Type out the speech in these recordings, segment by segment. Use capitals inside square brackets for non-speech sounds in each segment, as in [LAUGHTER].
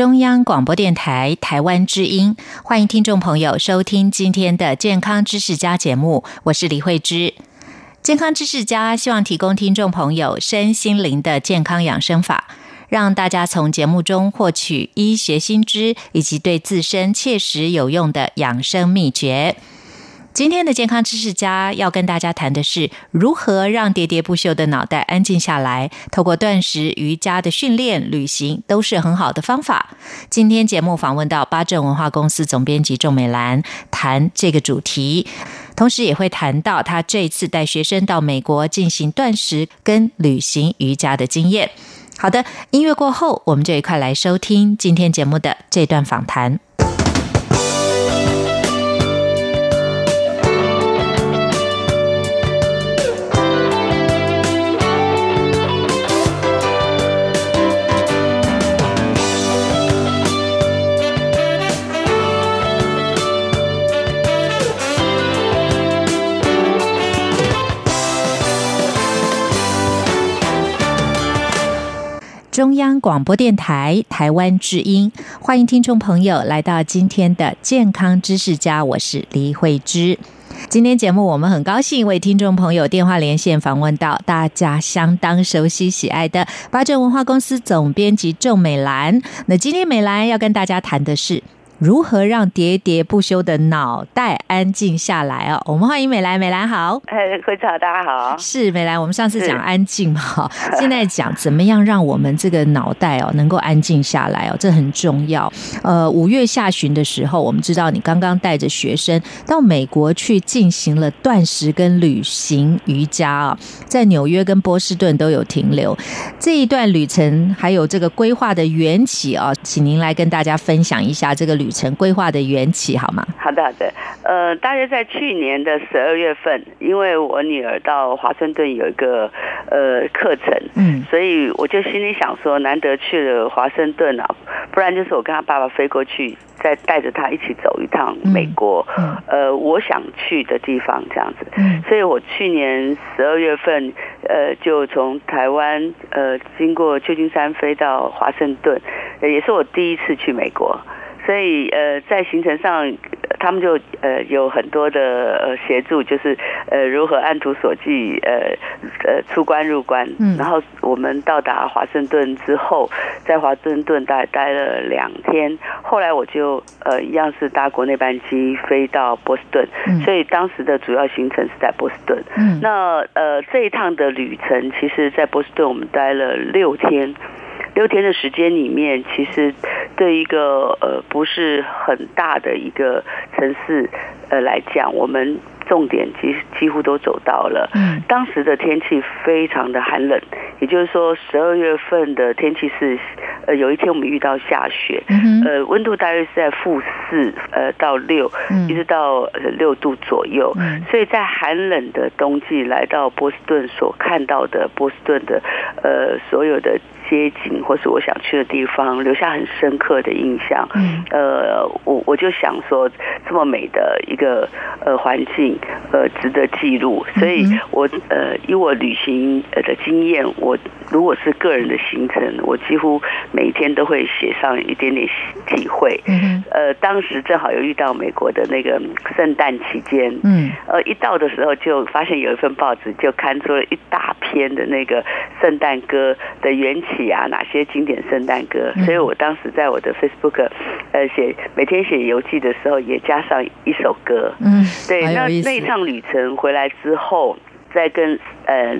中央广播电台台湾之音，欢迎听众朋友收听今天的《健康知识家》节目，我是李慧芝。健康知识家希望提供听众朋友身心灵的健康养生法，让大家从节目中获取医学新知以及对自身切实有用的养生秘诀。今天的健康知识家要跟大家谈的是如何让喋喋不休的脑袋安静下来。透过断食、瑜伽的训练、旅行，都是很好的方法。今天节目访问到八正文化公司总编辑仲美兰，谈这个主题，同时也会谈到他这次带学生到美国进行断食跟旅行瑜伽的经验。好的，音乐过后，我们就一块来收听今天节目的这段访谈。中央广播电台台湾之音，欢迎听众朋友来到今天的健康知识家，我是黎慧芝。今天节目我们很高兴为听众朋友电话连线访问到大家相当熟悉喜爱的八正文化公司总编辑郑美兰。那今天美兰要跟大家谈的是。如何让喋喋不休的脑袋安静下来哦？我们欢迎美兰，美兰好。哎，会长大家好。是美兰，我们上次讲安静嘛，现在讲怎么样让我们这个脑袋哦能够安静下来哦，这很重要。呃，五月下旬的时候，我们知道你刚刚带着学生到美国去进行了断食跟旅行瑜伽啊，在纽约跟波士顿都有停留。这一段旅程还有这个规划的缘起啊，请您来跟大家分享一下这个旅。程规划的缘起好吗？好的，好的。呃，大约在去年的十二月份，因为我女儿到华盛顿有一个呃课程，嗯，所以我就心里想说，难得去了华盛顿啊，不然就是我跟她爸爸飞过去，再带着她一起走一趟美国，呃，我想去的地方这样子。嗯，所以我去年十二月份，呃，就从台湾呃经过旧金山飞到华盛顿，也是我第一次去美国。所以呃，在行程上，他们就呃有很多的呃协助，就是呃如何按图索骥呃呃出关入关。嗯。然后我们到达华盛顿之后，在华盛顿待待了两天。后来我就呃一样是搭国内班机飞到波士顿。嗯。所以当时的主要行程是在波士顿。嗯。那呃这一趟的旅程，其实在波士顿我们待了六天。六天的时间里面，其实对一个呃不是很大的一个城市呃来讲，我们重点几几乎都走到了。嗯，当时的天气非常的寒冷，也就是说十二月份的天气是呃有一天我们遇到下雪，嗯呃温度大约是在负四呃到六，一直到六度左右。所以在寒冷的冬季来到波士顿所看到的波士顿的呃所有的。街景或是我想去的地方，留下很深刻的印象。嗯，呃，我我就想说，这么美的一个呃环境，呃，值得记录。所以，我呃，以我旅行的经验，我如果是个人的行程，我几乎每一天都会写上一点点体会。嗯，呃，当时正好又遇到美国的那个圣诞期间。嗯，呃，一到的时候就发现有一份报纸就刊出了一大篇的那个圣诞歌的缘起。啊，哪些经典圣诞歌？所以我当时在我的 Facebook，呃，写每天写游记的时候，也加上一首歌。嗯，对，那那一趟旅程回来之后，再跟呃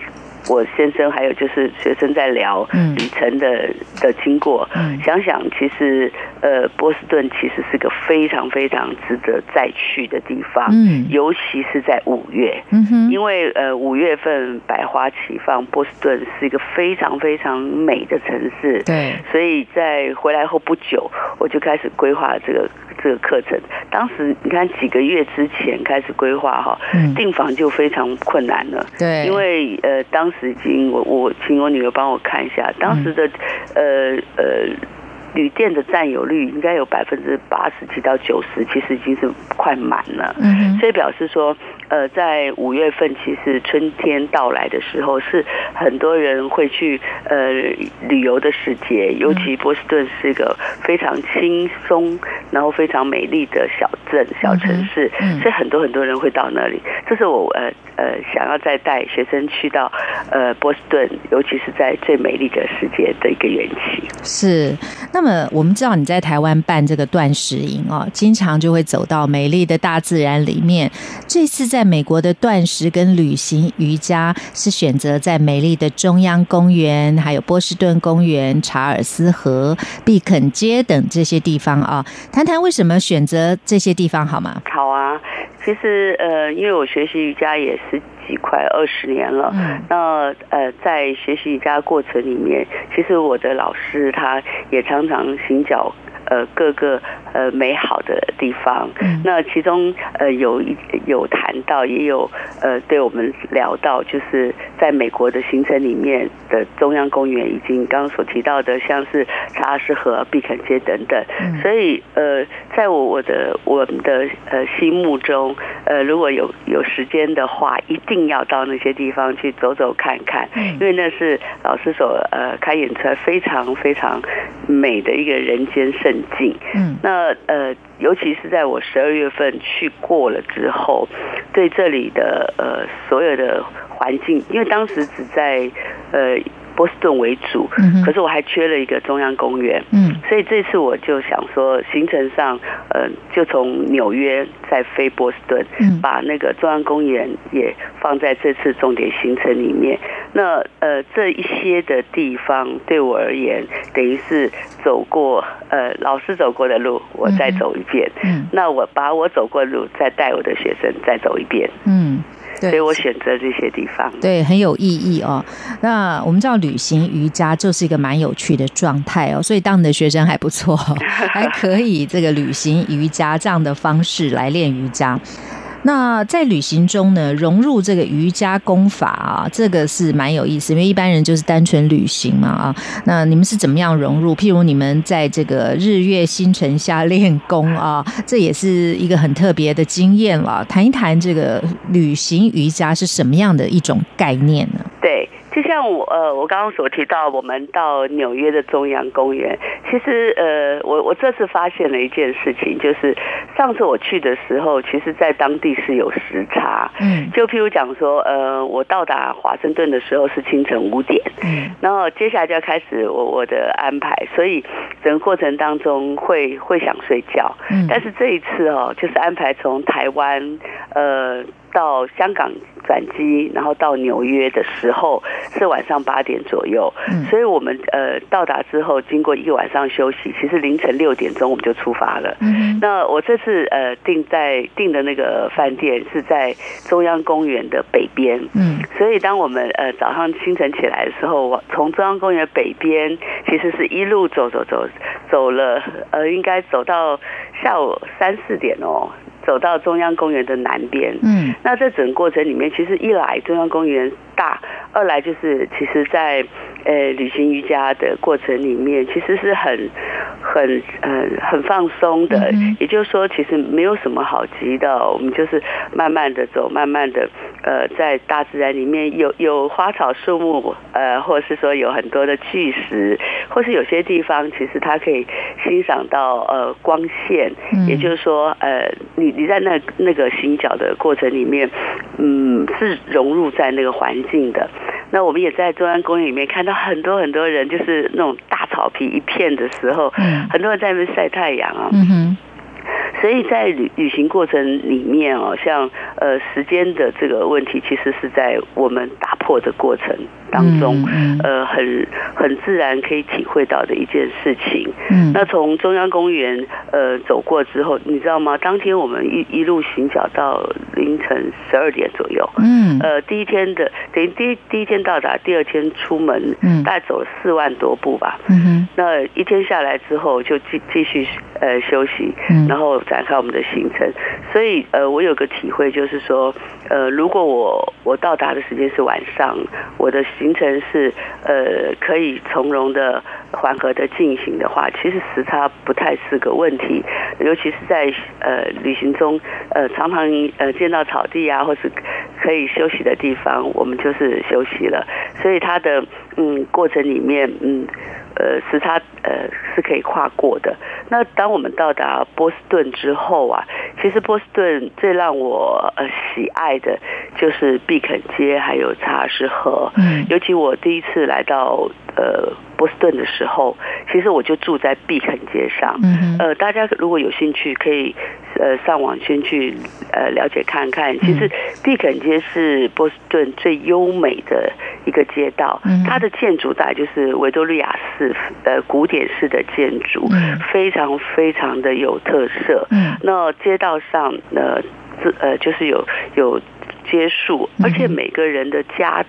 我先生还有就是学生在聊旅程的的经过，嗯。想想其实呃波士顿其实是个非常非常值得再去的地方，嗯，尤其是在五月，嗯哼，因为呃五月份百花齐放，波士顿是一个非常非常美的城市，对，所以在回来后不久，我就开始规划这个。这个课程，当时你看几个月之前开始规划哈，订房就非常困难了。对，因为呃，当时资金我我请我女儿帮我看一下，当时的呃呃。旅店的占有率应该有百分之八十几到九十，其实已经是快满了。嗯，所以表示说，呃，在五月份，其实春天到来的时候，是很多人会去呃旅游的时节。尤其波士顿是一个非常轻松，然后非常美丽的小镇、小城市，所以很多很多人会到那里。这是我呃呃想要再带学生去到呃波士顿，尤其是在最美丽的世界的一个缘起。是那。那么我们知道你在台湾办这个断食营哦，经常就会走到美丽的大自然里面。这次在美国的断食跟旅行瑜伽是选择在美丽的中央公园、还有波士顿公园、查尔斯河、毕肯街等这些地方啊。谈谈为什么选择这些地方好吗？好啊，其实呃，因为我学习瑜伽也是。快二十年了，那呃，在学习瑜伽过程里面，其实我的老师他也常常行脚。呃，各个呃美好的地方，那其中呃有一有谈到，也有呃对我们聊到，就是在美国的行程里面的中央公园，以及刚刚所提到的，像是查尔斯河、碧肯街等等。所以呃，在我我的我们的呃心目中，呃如果有有时间的话，一定要到那些地方去走走看看，因为那是老师所呃开演出来非常非常美的一个人间胜境，嗯，那呃，尤其是在我十二月份去过了之后，对这里的呃所有的环境，因为当时只在呃。波士顿为主，可是我还缺了一个中央公园，嗯，所以这次我就想说，行程上，呃，就从纽约再飞波士顿，嗯，把那个中央公园也放在这次重点行程里面。那呃，这一些的地方对我而言，等于是走过呃老师走过的路，我再走一遍，嗯，那我把我走过的路再带我的学生再走一遍，嗯。所以我选择这些地方，对，很有意义哦。那我们知道旅行瑜伽就是一个蛮有趣的状态哦，所以当你的学生还不错，[LAUGHS] 还可以这个旅行瑜伽这样的方式来练瑜伽。那在旅行中呢，融入这个瑜伽功法啊，这个是蛮有意思，因为一般人就是单纯旅行嘛啊。那你们是怎么样融入？譬如你们在这个日月星辰下练功啊，这也是一个很特别的经验了。谈一谈这个旅行瑜伽是什么样的一种概念呢？对。就像我呃，我刚刚所提到，我们到纽约的中央公园，其实呃，我我这次发现了一件事情，就是上次我去的时候，其实在当地是有时差，嗯，就譬如讲说，呃，我到达华盛顿的时候是清晨五点，嗯，然后接下来就要开始我我的安排，所以整个过程当中会会想睡觉，嗯，但是这一次哦，就是安排从台湾呃。到香港转机，然后到纽约的时候是晚上八点左右，所以我们呃到达之后，经过一个晚上休息，其实凌晨六点钟我们就出发了。那我这次呃订在订的那个饭店是在中央公园的北边，嗯，所以当我们呃早上清晨起来的时候，从中央公园北边，其实是一路走走走走了，呃，应该走到下午三四点哦。走到中央公园的南边，嗯，那这整个过程里面，其实一来中央公园大，二来就是其实在呃旅行瑜伽的过程里面，其实是很很呃很放松的，也就是说，其实没有什么好急的，我们就是慢慢的走，慢慢的呃在大自然里面有有花草树木，呃，或者是说有很多的巨石，或是有些地方其实它可以欣赏到呃光线，也就是说呃你。你在那那个行脚的过程里面，嗯，是融入在那个环境的。那我们也在中央公园里面看到很多很多人，就是那种大草皮一片的时候，很多人在那边晒太阳啊。所以在旅旅行过程里面哦，像呃时间的这个问题，其实是在我们打破的过程当中，嗯呃，很很自然可以体会到的一件事情。嗯，那从中央公园呃走过之后，你知道吗？当天我们一一路行脚到凌晨十二点左右。嗯，呃，第一天的等于第第一天到达，第二天出门，嗯，大概走了四万多步吧。嗯哼，那一天下来之后，就继继续呃休息，嗯然后展开我们的行程。所以呃，我有个体会就是说，呃，如果我我到达的时间是晚上，我的行程是呃可以从容的、缓和的进行的话，其实时差不太是个问题，尤其是在呃旅行中，呃常常呃见到草地啊，或是可以休息的地方，我们就是休息了。所以它的嗯过程里面嗯。呃，时差呃是可以跨过的。那当我们到达波士顿之后啊，其实波士顿最让我呃喜爱的就是碧肯街还有查尔斯河。嗯，尤其我第一次来到呃波士顿的时候，其实我就住在碧肯街上。嗯呃，大家如果有兴趣，可以呃上网先去呃了解看看。其实碧肯街是波士顿最优美的一个街道，它的建筑大概就是维多利亚式呃古典式的建筑，非常非常的有特色。那街道上呢，呃就是有有街树，而且每个人的家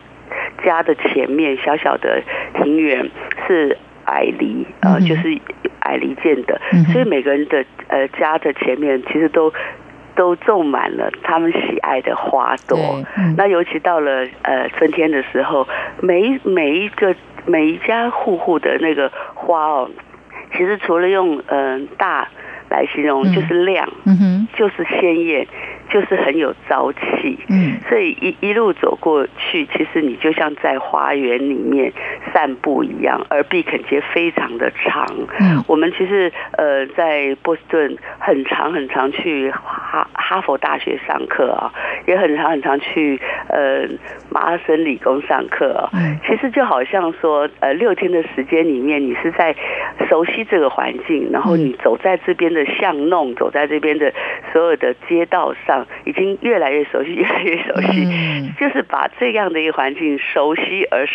家的前面小小的庭园是矮篱，呃就是矮篱建的，所以每个人的呃家的前面其实都。都种满了他们喜爱的花朵。那尤其到了呃春天的时候，每每一个每一家户户的那个花哦，其实除了用嗯大来形容，就是亮，嗯，就是鲜艳。就是很有朝气，嗯，所以一一路走过去，其实你就像在花园里面散步一样。而碧肯街非常的长，嗯，我们其实呃在波士顿很长很长去哈哈佛大学上课啊，也很长很长去呃麻省理工上课啊。嗯其实就好像说呃六天的时间里面，你是在熟悉这个环境，然后你走在这边的巷弄，走在这边的所有的街道上。已经越来越熟悉，越来越熟悉，[LAUGHS] 就是把这样的一个环境熟悉而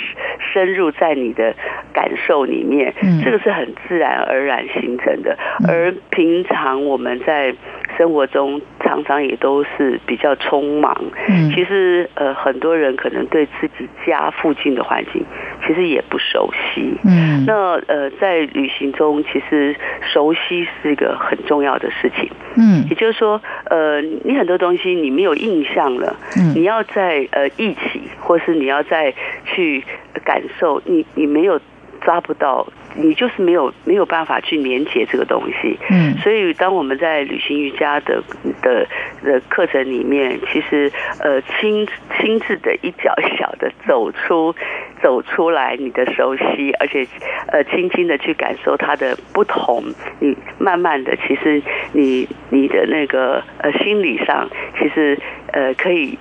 深入在你的感受里面，这个是很自然而然形成的。而平常我们在生活中常常也都是比较匆忙，嗯。其实呃很多人可能对自己家附近的环境其实也不熟悉。嗯，那呃在旅行中，其实熟悉是一个很重要的事情。嗯，也就是说，呃，你很多东西你没有印象了，嗯，你要在呃一起，或是你要再去感受，你你没有抓不到，你就是没有没有办法去连接这个东西，嗯，所以当我们在旅行瑜伽的的的课程里面，其实呃亲亲自的一脚一脚的走出。走出来，你的熟悉，而且，呃，轻轻的去感受它的不同。你慢慢的，其实你你的那个呃心理上，其实呃可以。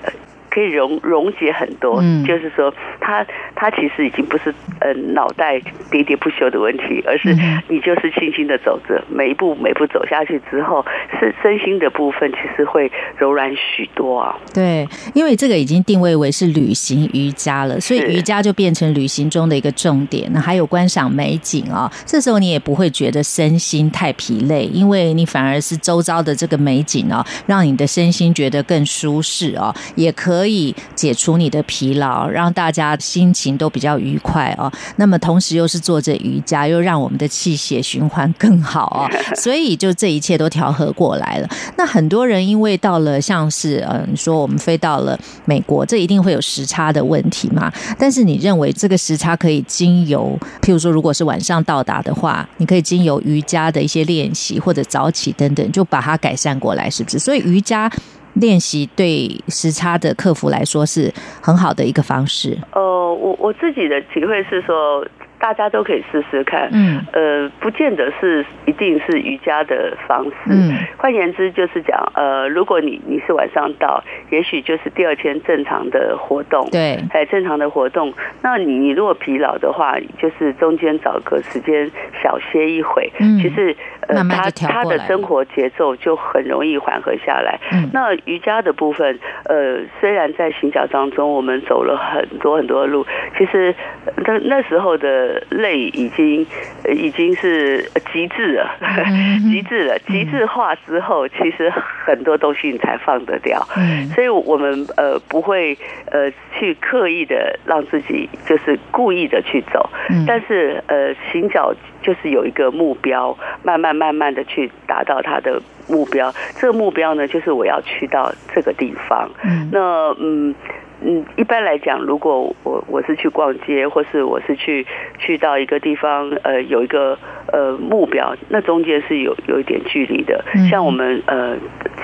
可以溶溶解很多，嗯就是说，他他其实已经不是呃脑袋喋喋不休的问题，而是你就是轻轻的走着，每一步每步走下去之后，身身心的部分其实会柔软许多啊。对，因为这个已经定位为是旅行瑜伽了，所以瑜伽就变成旅行中的一个重点。那还有观赏美景啊，这时候你也不会觉得身心太疲累，因为你反而是周遭的这个美景哦，让你的身心觉得更舒适哦，也可。可以解除你的疲劳，让大家心情都比较愉快哦。那么同时又是做着瑜伽，又让我们的气血循环更好哦。[LAUGHS] 所以就这一切都调和过来了。那很多人因为到了像是呃，你说我们飞到了美国，这一定会有时差的问题嘛？但是你认为这个时差可以经由，譬如说如果是晚上到达的话，你可以经由瑜伽的一些练习或者早起等等，就把它改善过来，是不是？所以瑜伽。练习对时差的克服来说是很好的一个方式。呃，我我自己的体会是说。大家都可以试试看，嗯，呃，不见得是一定是瑜伽的方式，嗯，换言之就是讲，呃，如果你你是晚上到，也许就是第二天正常的活动，对，哎，正常的活动，那你你如果疲劳的话，就是中间找个时间小歇一会，嗯，其实呃，他他的生活节奏就很容易缓和下来。嗯，那瑜伽的部分，呃，虽然在行脚当中我们走了很多很多路，其实那那时候的累已经已经是极致了，[LAUGHS] 极致了，极致化之后，其实很多东西你才放得掉。嗯，所以我们呃不会呃去刻意的让自己就是故意的去走，但是呃行脚。就是有一个目标，慢慢慢慢的去达到他的目标。这个目标呢，就是我要去到这个地方。嗯，那嗯嗯，一般来讲，如果我我是去逛街，或是我是去去到一个地方，呃，有一个呃目标，那中间是有有一点距离的。像我们呃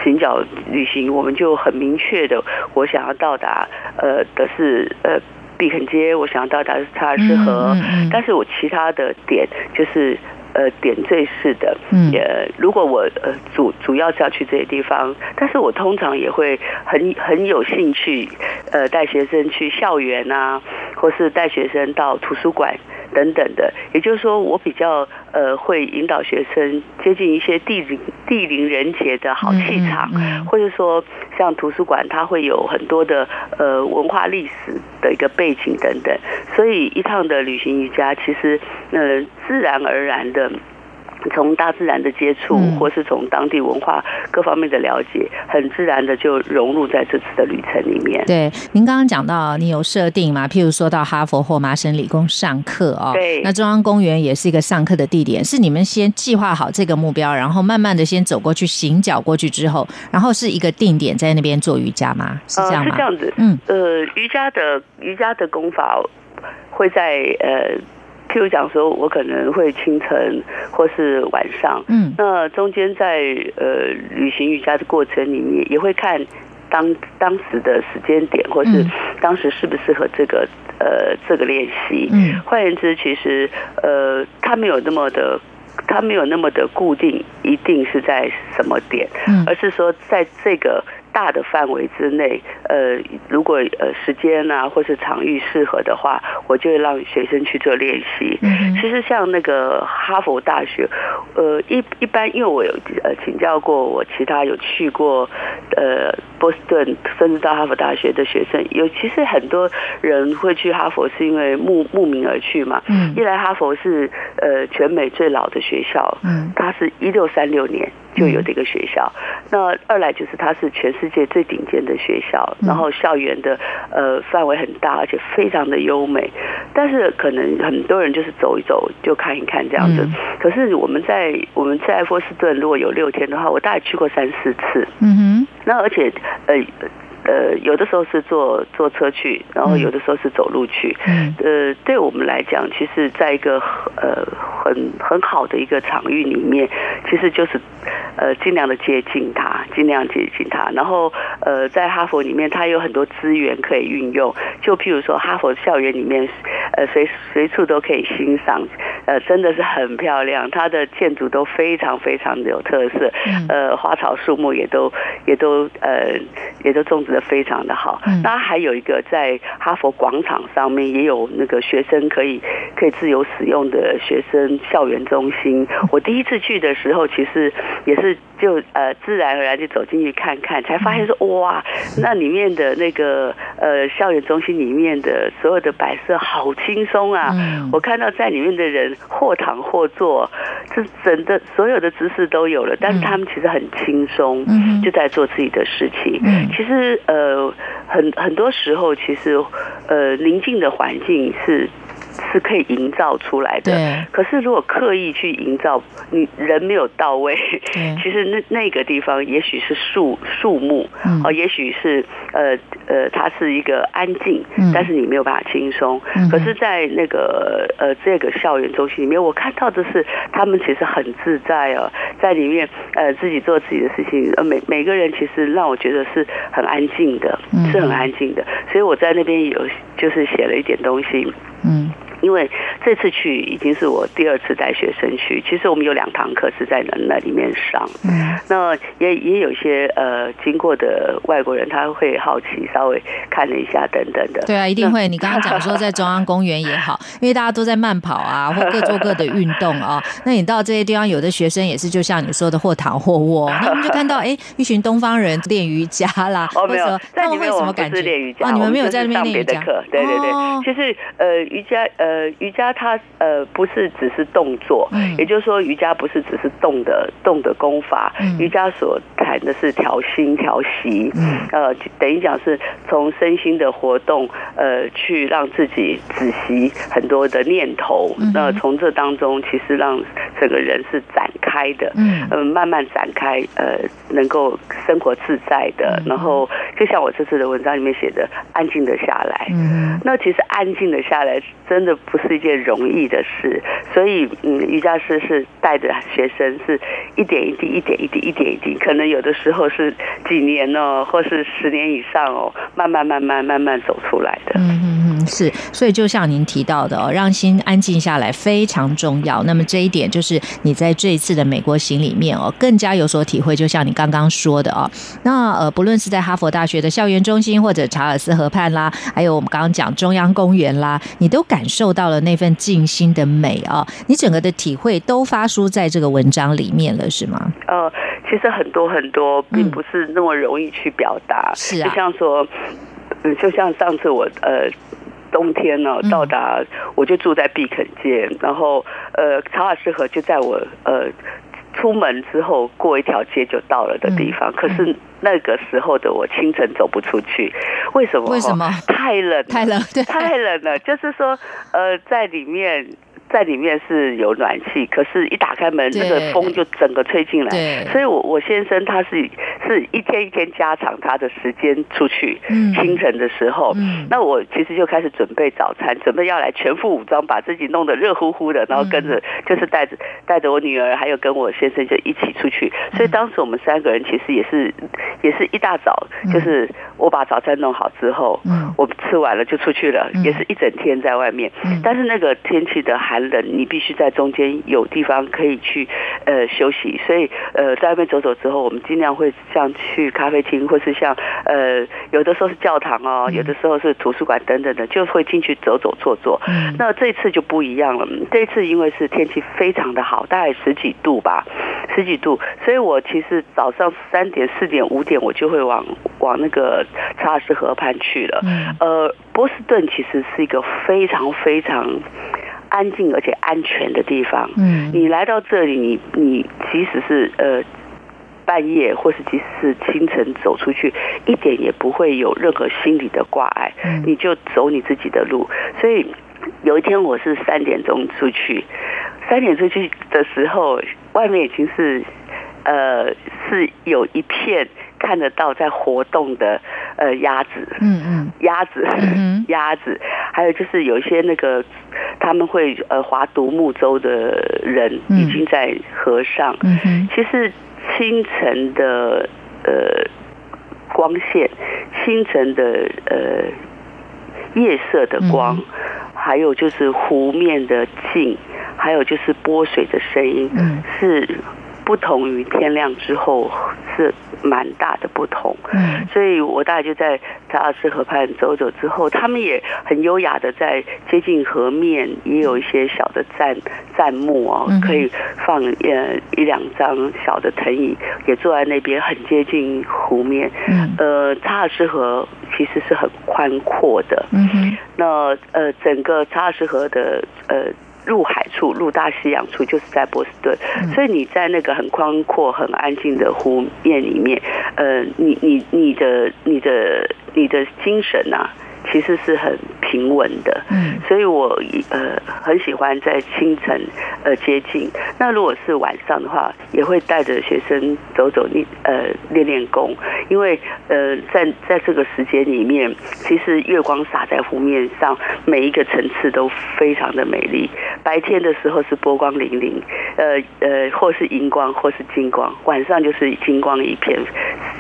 行脚旅行，我们就很明确的，我想要到达呃的是呃。碧肯街，我想要到达是查尔斯河，但是我其他的点就是呃点缀式的，也如果我呃主主要是要去这些地方，但是我通常也会很很有兴趣，呃带学生去校园啊，或是带学生到图书馆。等等的，也就是说，我比较呃会引导学生接近一些地灵地灵人杰的好气场，或者说像图书馆，它会有很多的呃文化历史的一个背景等等，所以一趟的旅行瑜伽，其实呃自然而然的。从大自然的接触，或是从当地文化各方面的了解，很自然的就融入在这次的旅程里面。对，您刚刚讲到你有设定嘛？譬如说到哈佛或麻省理工上课哦，对。那中央公园也是一个上课的地点，是你们先计划好这个目标，然后慢慢的先走过去，行脚过去之后，然后是一个定点在那边做瑜伽吗？是这样吗？是这样子。嗯，呃，瑜伽的瑜伽的功法会在呃。譬如讲说，我可能会清晨或是晚上，嗯，那中间在呃旅行瑜伽的过程里面，也会看当当时的时间点，或是当时适不适合这个呃这个练习。嗯，换言之，其实呃，它没有那么的，它没有那么的固定，一定是在什么点，嗯，而是说在这个。大的范围之内，呃，如果呃时间啊或是场域适合的话，我就会让学生去做练习。嗯其实像那个哈佛大学，呃，一一般因为我有呃请教过我其他有去过呃波士顿甚至到哈佛大学的学生，有其实很多人会去哈佛是因为慕慕名而去嘛。嗯。一来哈佛是呃全美最老的学校，嗯，它是一六三六年。就有这个学校，那二来就是它是全世界最顶尖的学校，然后校园的呃范围很大，而且非常的优美。但是可能很多人就是走一走就看一看这样子。可是我们在我们在波士顿如果有六天的话，我大概去过三四次。嗯哼。那而且呃。呃，有的时候是坐坐车去，然后有的时候是走路去。嗯，呃，对我们来讲，其实在一个呃很很好的一个场域里面，其实就是呃尽量的接近它，尽量接近它。然后呃，在哈佛里面，它有很多资源可以运用。就譬如说，哈佛校园里面，呃，随随处都可以欣赏，呃，真的是很漂亮。它的建筑都非常非常的有特色，呃，花草树木也都也都呃也都种植。的非常的好，那还有一个在哈佛广场上面也有那个学生可以可以自由使用的学生校园中心。我第一次去的时候，其实也是就呃自然而然就走进去看看，才发现说哇，那里面的那个呃校园中心里面的所有的摆设好轻松啊！我看到在里面的人或躺或坐，这整个所有的姿势都有了，但是他们其实很轻松，就在做自己的事情。其实。呃，很很多时候，其实，呃，宁静的环境是。是可以营造出来的，可是如果刻意去营造，你人没有到位，[LAUGHS] 其实那那个地方也许是树树木，哦，也许是呃呃，它是一个安静，但是你没有办法轻松。可是，在那个呃这个校园中心里面，我看到的是他们其实很自在哦，在里面呃自己做自己的事情，呃每每个人其实让我觉得是很安静的，是很安静的。所以我在那边有就是写了一点东西，嗯。因为这次去已经是我第二次带学生去，其实我们有两堂课是在那那里面上，嗯，那也也有一些呃经过的外国人他会好奇，稍微看了一下等等的。对啊，一定会。你刚刚讲说在中央公园也好，[LAUGHS] 因为大家都在慢跑啊，[LAUGHS] 或各做各的运动啊。那你到这些地方，有的学生也是就像你说的或躺或卧，[LAUGHS] 那我们就看到哎，一群东方人练瑜伽啦。哦，没有，在里面什么感觉？练瑜伽啊，你们没有在那边练瑜伽？对对对，其实呃瑜伽呃瑜伽它呃不是只是动作，也就是说瑜伽不是只是动的动的功法，瑜伽所谈的是调心调息，呃等于讲是从身心的活动呃去让自己止息很多的念头，那从这当中其实让整个人是展开的，嗯。慢慢展开呃能够生活自在的，然后就像我这次的文章里面写的，安静的下来，嗯那其实安静的下来真的不是一件容易的事，所以嗯瑜伽师是带着学生是一点一滴一点一滴一点一滴，可能有的时候是几年哦，或是十年以上哦，慢慢慢慢慢慢走出来的。嗯嗯嗯，是，所以就像您提到的哦，让心安静下来非常重要。那么这一点就是你在这一次的美国行里面哦，更加有所体会。就像你刚刚说的哦，那呃，不论是在哈佛大学的校园中心，或者查尔斯河畔啦，还有我们刚刚讲中央公园啦，你都感受到了那份静心的美啊！你整个的体会都发出在这个文章里面了，是吗？呃，其实很多很多，并不是那么容易去表达。是啊，就像说，嗯，就像上次我呃。冬天呢，到达我就住在碧肯街，然后呃，查尔斯河就在我呃出门之后过一条街就到了的地方。可是那个时候的我清晨走不出去，为什么？为什么？[LAUGHS] 太冷，太冷，对太冷了。就是说，呃，在里面。在里面是有暖气，可是，一打开门，那个风就整个吹进来。所以，我我先生他是是一天一天加长他的时间出去。清晨的时候，那我其实就开始准备早餐，准备要来全副武装，把自己弄得热乎乎的，然后跟着就是带着带着我女儿，还有跟我先生就一起出去。所以当时我们三个人其实也是也是一大早，就是我把早餐弄好之后，我吃完了就出去了，也是一整天在外面。但是那个天气的寒。冷，你必须在中间有地方可以去呃休息，所以呃在外面走走之后，我们尽量会像去咖啡厅，或是像呃有的时候是教堂哦，有的时候是图书馆等等的，就会进去走走坐坐。那这次就不一样了，这次因为是天气非常的好，大概十几度吧，十几度，所以我其实早上三点、四点、五点我就会往往那个查尔斯河畔去了。呃，波士顿其实是一个非常非常。安静而且安全的地方。嗯，你来到这里，你你即使是呃半夜，或是即使是清晨走出去，一点也不会有任何心理的挂碍。嗯，你就走你自己的路。所以有一天我是三点钟出去，三点出去的时候，外面已经是呃是有一片看得到在活动的呃鸭子。嗯嗯，鸭子，[LAUGHS] 鸭子，还有就是有一些那个。他们会呃划独木舟的人已经在河上。嗯其实清晨的呃光线，清晨的呃夜色的光，还有就是湖面的静，还有就是波水的声音，嗯是不同于天亮之后是。蛮大的不同，嗯，所以我大概就在查尔斯河畔走走之后，他们也很优雅的在接近河面，也有一些小的站站木哦，可以放呃一两张小的藤椅，也坐在那边，很接近湖面。嗯，呃，查尔斯河其实是很宽阔的，嗯哼，那呃整个查尔斯河的呃。入海处，入大西洋处，就是在波士顿。所以你在那个很宽阔、很安静的湖面里面，呃，你你你的你的你的精神啊。其实是很平稳的，嗯，所以我呃很喜欢在清晨呃接近。那如果是晚上的话，也会带着学生走走练呃练练功，因为呃在在这个时间里面，其实月光洒在湖面上，每一个层次都非常的美丽。白天的时候是波光粼粼，呃呃或是荧光或是金光，晚上就是金光一片。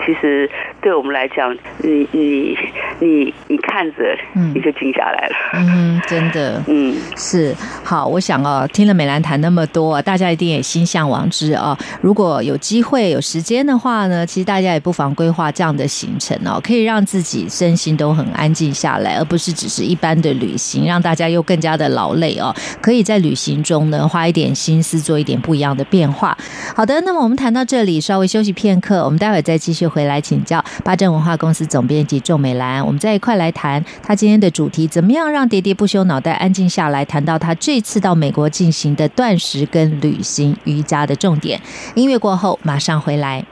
其实对我们来讲，你你你你看着，嗯，你就静下来了。嗯，真的，嗯，是好。我想哦，听了美兰谈那么多，大家一定也心向往之哦。如果有机会、有时间的话呢，其实大家也不妨规划这样的行程哦，可以让自己身心都很安静下来，而不是只是一般的旅行，让大家又更加的劳累哦。可以在旅行中呢，花一点心思，做一点不一样的变化。好的，那么我们谈到这里，稍微休息片刻，我们待会再继续回来请教八正文化公司总编辑仲美兰。我们再一块来谈他今天的主题，怎么样让喋喋不休脑袋安静下来？谈到他这次到美国进行的断食跟旅行瑜伽的重点。音乐过后马上回来。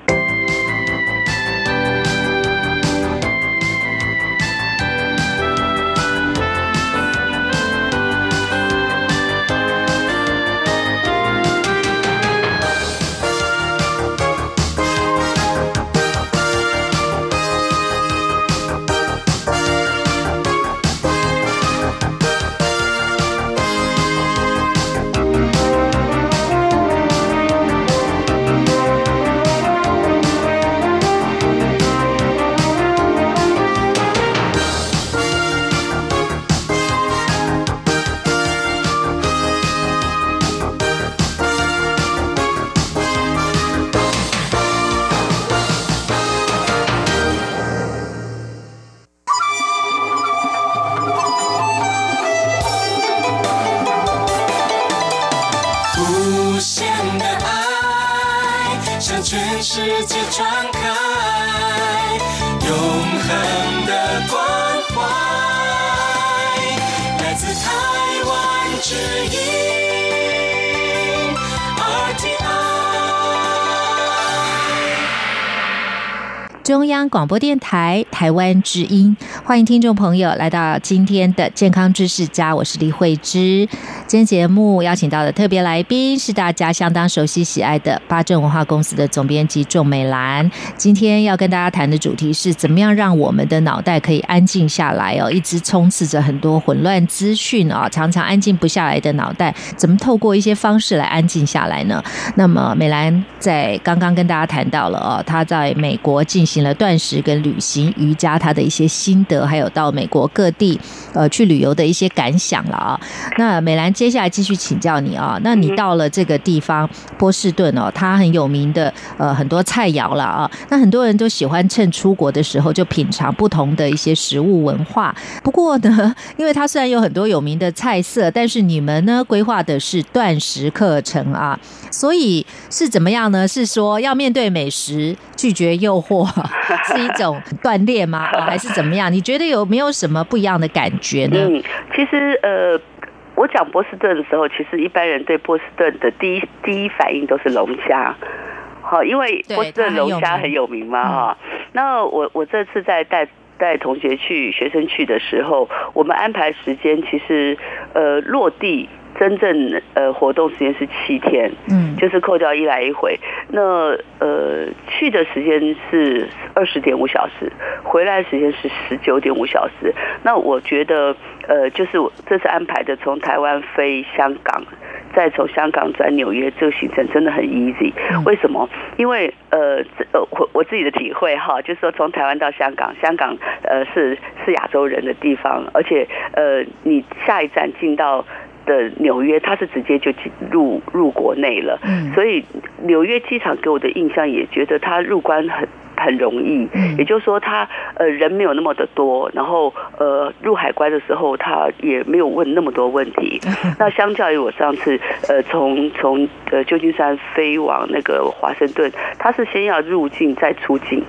中央广播电台台湾之音，欢迎听众朋友来到今天的健康知识家，我是李慧芝。今天节目邀请到的特别来宾是大家相当熟悉喜爱的八正文化公司的总编辑仲美兰。今天要跟大家谈的主题是怎么样让我们的脑袋可以安静下来哦，一直充斥着很多混乱资讯啊，常常安静不下来的脑袋，怎么透过一些方式来安静下来呢？那么美兰在刚刚跟大家谈到了哦，她在美国进行了断食跟旅行瑜伽，他的一些心得，还有到美国各地呃去旅游的一些感想了啊。那美兰。接下来继续请教你啊，那你到了这个地方波士顿哦，它很有名的呃很多菜肴了啊，那很多人都喜欢趁出国的时候就品尝不同的一些食物文化。不过呢，因为它虽然有很多有名的菜色，但是你们呢规划的是断食课程啊，所以是怎么样呢？是说要面对美食，拒绝诱惑，[LAUGHS] 是一种锻炼吗？[LAUGHS] 还是怎么样？你觉得有没有什么不一样的感觉呢？嗯，其实呃。我讲波士顿的时候，其实一般人对波士顿的第一第一反应都是龙虾，好，因为波士顿龙虾很有名嘛，哈。那我我这次在带带同学去、学生去的时候，我们安排时间其实呃落地。真正呃活动时间是七天，嗯，就是扣掉一来一回。那呃去的时间是二十点五小时，回来时间是十九点五小时。那我觉得呃就是这次安排的从台湾飞香港，再从香港转纽约，这个行程真的很 easy。为什么？因为呃呃我我自己的体会哈，就是说从台湾到香港，香港呃是是亚洲人的地方，而且呃你下一站进到。的纽约，它是直接就进入入国内了，所以纽约机场给我的印象也觉得它入关很很容易，也就是说他呃人没有那么的多，然后呃入海关的时候他也没有问那么多问题。[LAUGHS] 那相较于我上次呃从从呃旧金山飞往那个华盛顿，他是先要入境再出境，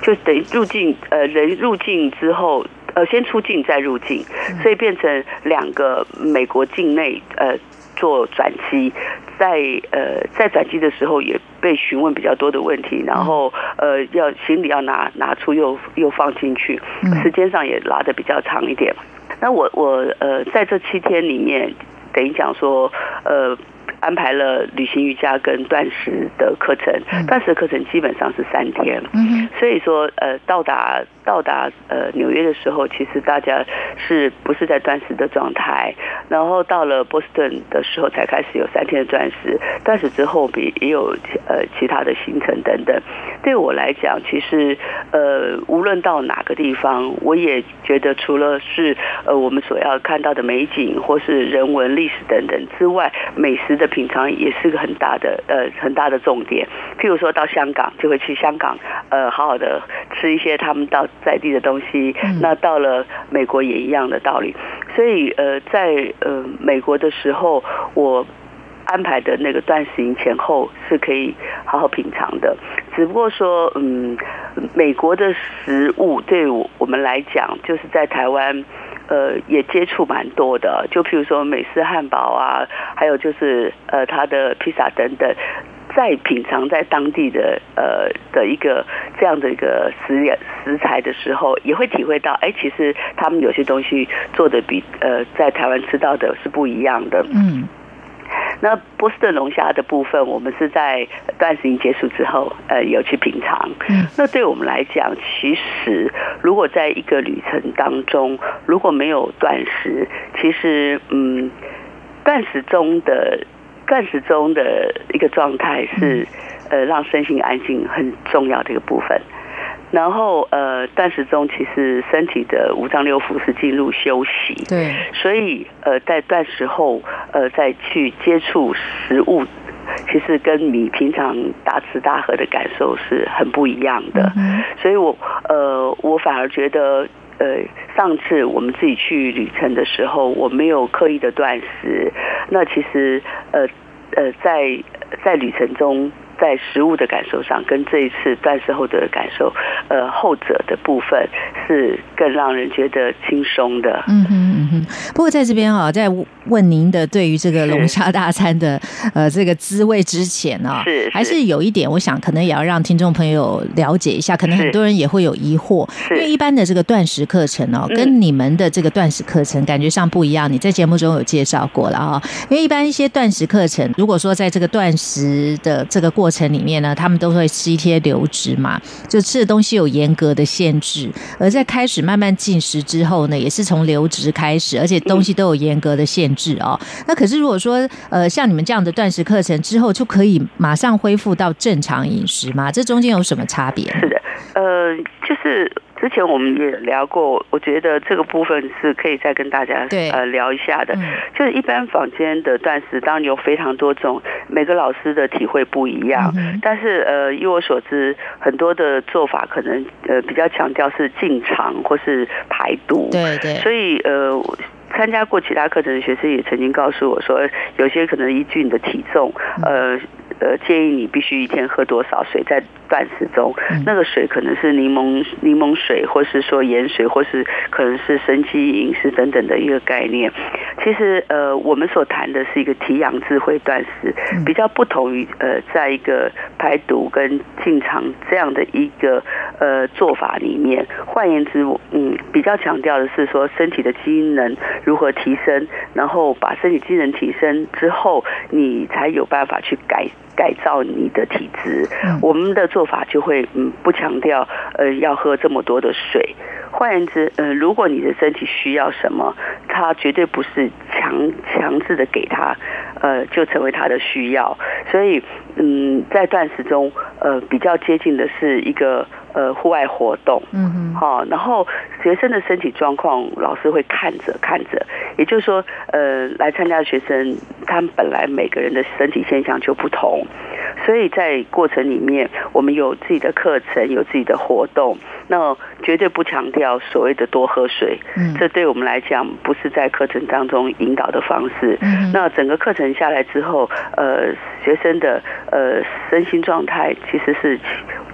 就等于入境呃人入境之后。呃，先出境再入境，所以变成两个美国境内呃做转机，在呃在转机的时候也被询问比较多的问题，然后呃要行李要拿拿出又又放进去，时间上也拉的比较长一点。那我我呃在这七天里面，等于讲说呃。安排了旅行瑜伽跟断食的课程，断食的课程基本上是三天。嗯所以说呃到达到达呃纽约的时候，其实大家是不是在断食的状态？然后到了波士顿的时候才开始有三天的断食，断食之后比也有呃其他的行程等等。对我来讲，其实呃无论到哪个地方，我也觉得除了是呃我们所要看到的美景或是人文历史等等之外，美食的品尝也是个很大的呃很大的重点。譬如说到香港，就会去香港呃好好的吃一些他们到在地的东西。那到了美国也一样的道理。所以呃在呃美国的时候，我。安排的那个断食营前后是可以好好品尝的，只不过说，嗯，美国的食物对我们来讲，就是在台湾，呃，也接触蛮多的。就譬如说美式汉堡啊，还有就是呃，它的披萨等等，在品尝在当地的呃的一个这样的一个食食材的时候，也会体会到，哎，其实他们有些东西做的比呃在台湾吃到的是不一样的。嗯。那波士顿龙虾的部分，我们是在断食营结束之后，呃，有去品尝。嗯，那对我们来讲，其实如果在一个旅程当中，如果没有断食，其实嗯，断食中的断食中的一个状态是呃，让身心安静很重要的一个部分。然后呃，断食中其实身体的五脏六腑是进入休息，对，所以呃，在断食后呃再去接触食物，其实跟你平常大吃大喝的感受是很不一样的。所以我呃，我反而觉得呃，上次我们自己去旅程的时候，我没有刻意的断食，那其实呃呃，在在旅程中。在食物的感受上，跟这一次断食后的感受，呃，后者的部分是更让人觉得轻松的。嗯哼嗯哼。不过在这边啊，在问您的对于这个龙虾大餐的呃这个滋味之前啊，是还是有一点，我想可能也要让听众朋友了解一下，可能很多人也会有疑惑，因为一般的这个断食课程哦，跟你们的这个断食课程感觉上不一样。你在节目中有介绍过了啊，因为一般一些断食课程，如果说在这个断食的这个过过程里面呢，他们都会吃一些流质嘛，就吃的东西有严格的限制。而在开始慢慢进食之后呢，也是从流质开始，而且东西都有严格的限制哦。那可是如果说呃，像你们这样的断食课程之后，就可以马上恢复到正常饮食吗？这中间有什么差别？是的，呃，就是。之前我们也聊过，我觉得这个部分是可以再跟大家呃聊一下的。就是一般坊间的断食，当然有非常多种，每个老师的体会不一样。但是呃，依我所知，很多的做法可能呃比较强调是进场或是排毒。对对。所以呃，参加过其他课程的学生也曾经告诉我说，有些可能依据你的体重，呃呃，建议你必须一天喝多少水在。断食中，那个水可能是柠檬柠檬水，或是说盐水，或是可能是生机饮食等等的一个概念。其实，呃，我们所谈的是一个提养智慧断食，比较不同于呃，在一个排毒跟进肠这样的一个呃做法里面。换言之，嗯，比较强调的是说身体的机能如何提升，然后把身体机能提升之后，你才有办法去改。改造你的体质，我们的做法就会嗯不强调呃要喝这么多的水。换言之，呃，如果你的身体需要什么，它绝对不是强强制的给他，呃，就成为他的需要。所以，嗯，在断食中，呃，比较接近的是一个呃户外活动，嗯嗯，好，然后学生的身体状况，老师会看着看着，也就是说，呃，来参加的学生，他们本来每个人的身体现象就不同，所以在过程里面，我们有自己的课程，有自己的活动。那绝对不强调所谓的多喝水，这对我们来讲不是在课程当中引导的方式。那整个课程下来之后，呃，学生的呃身心状态其实是，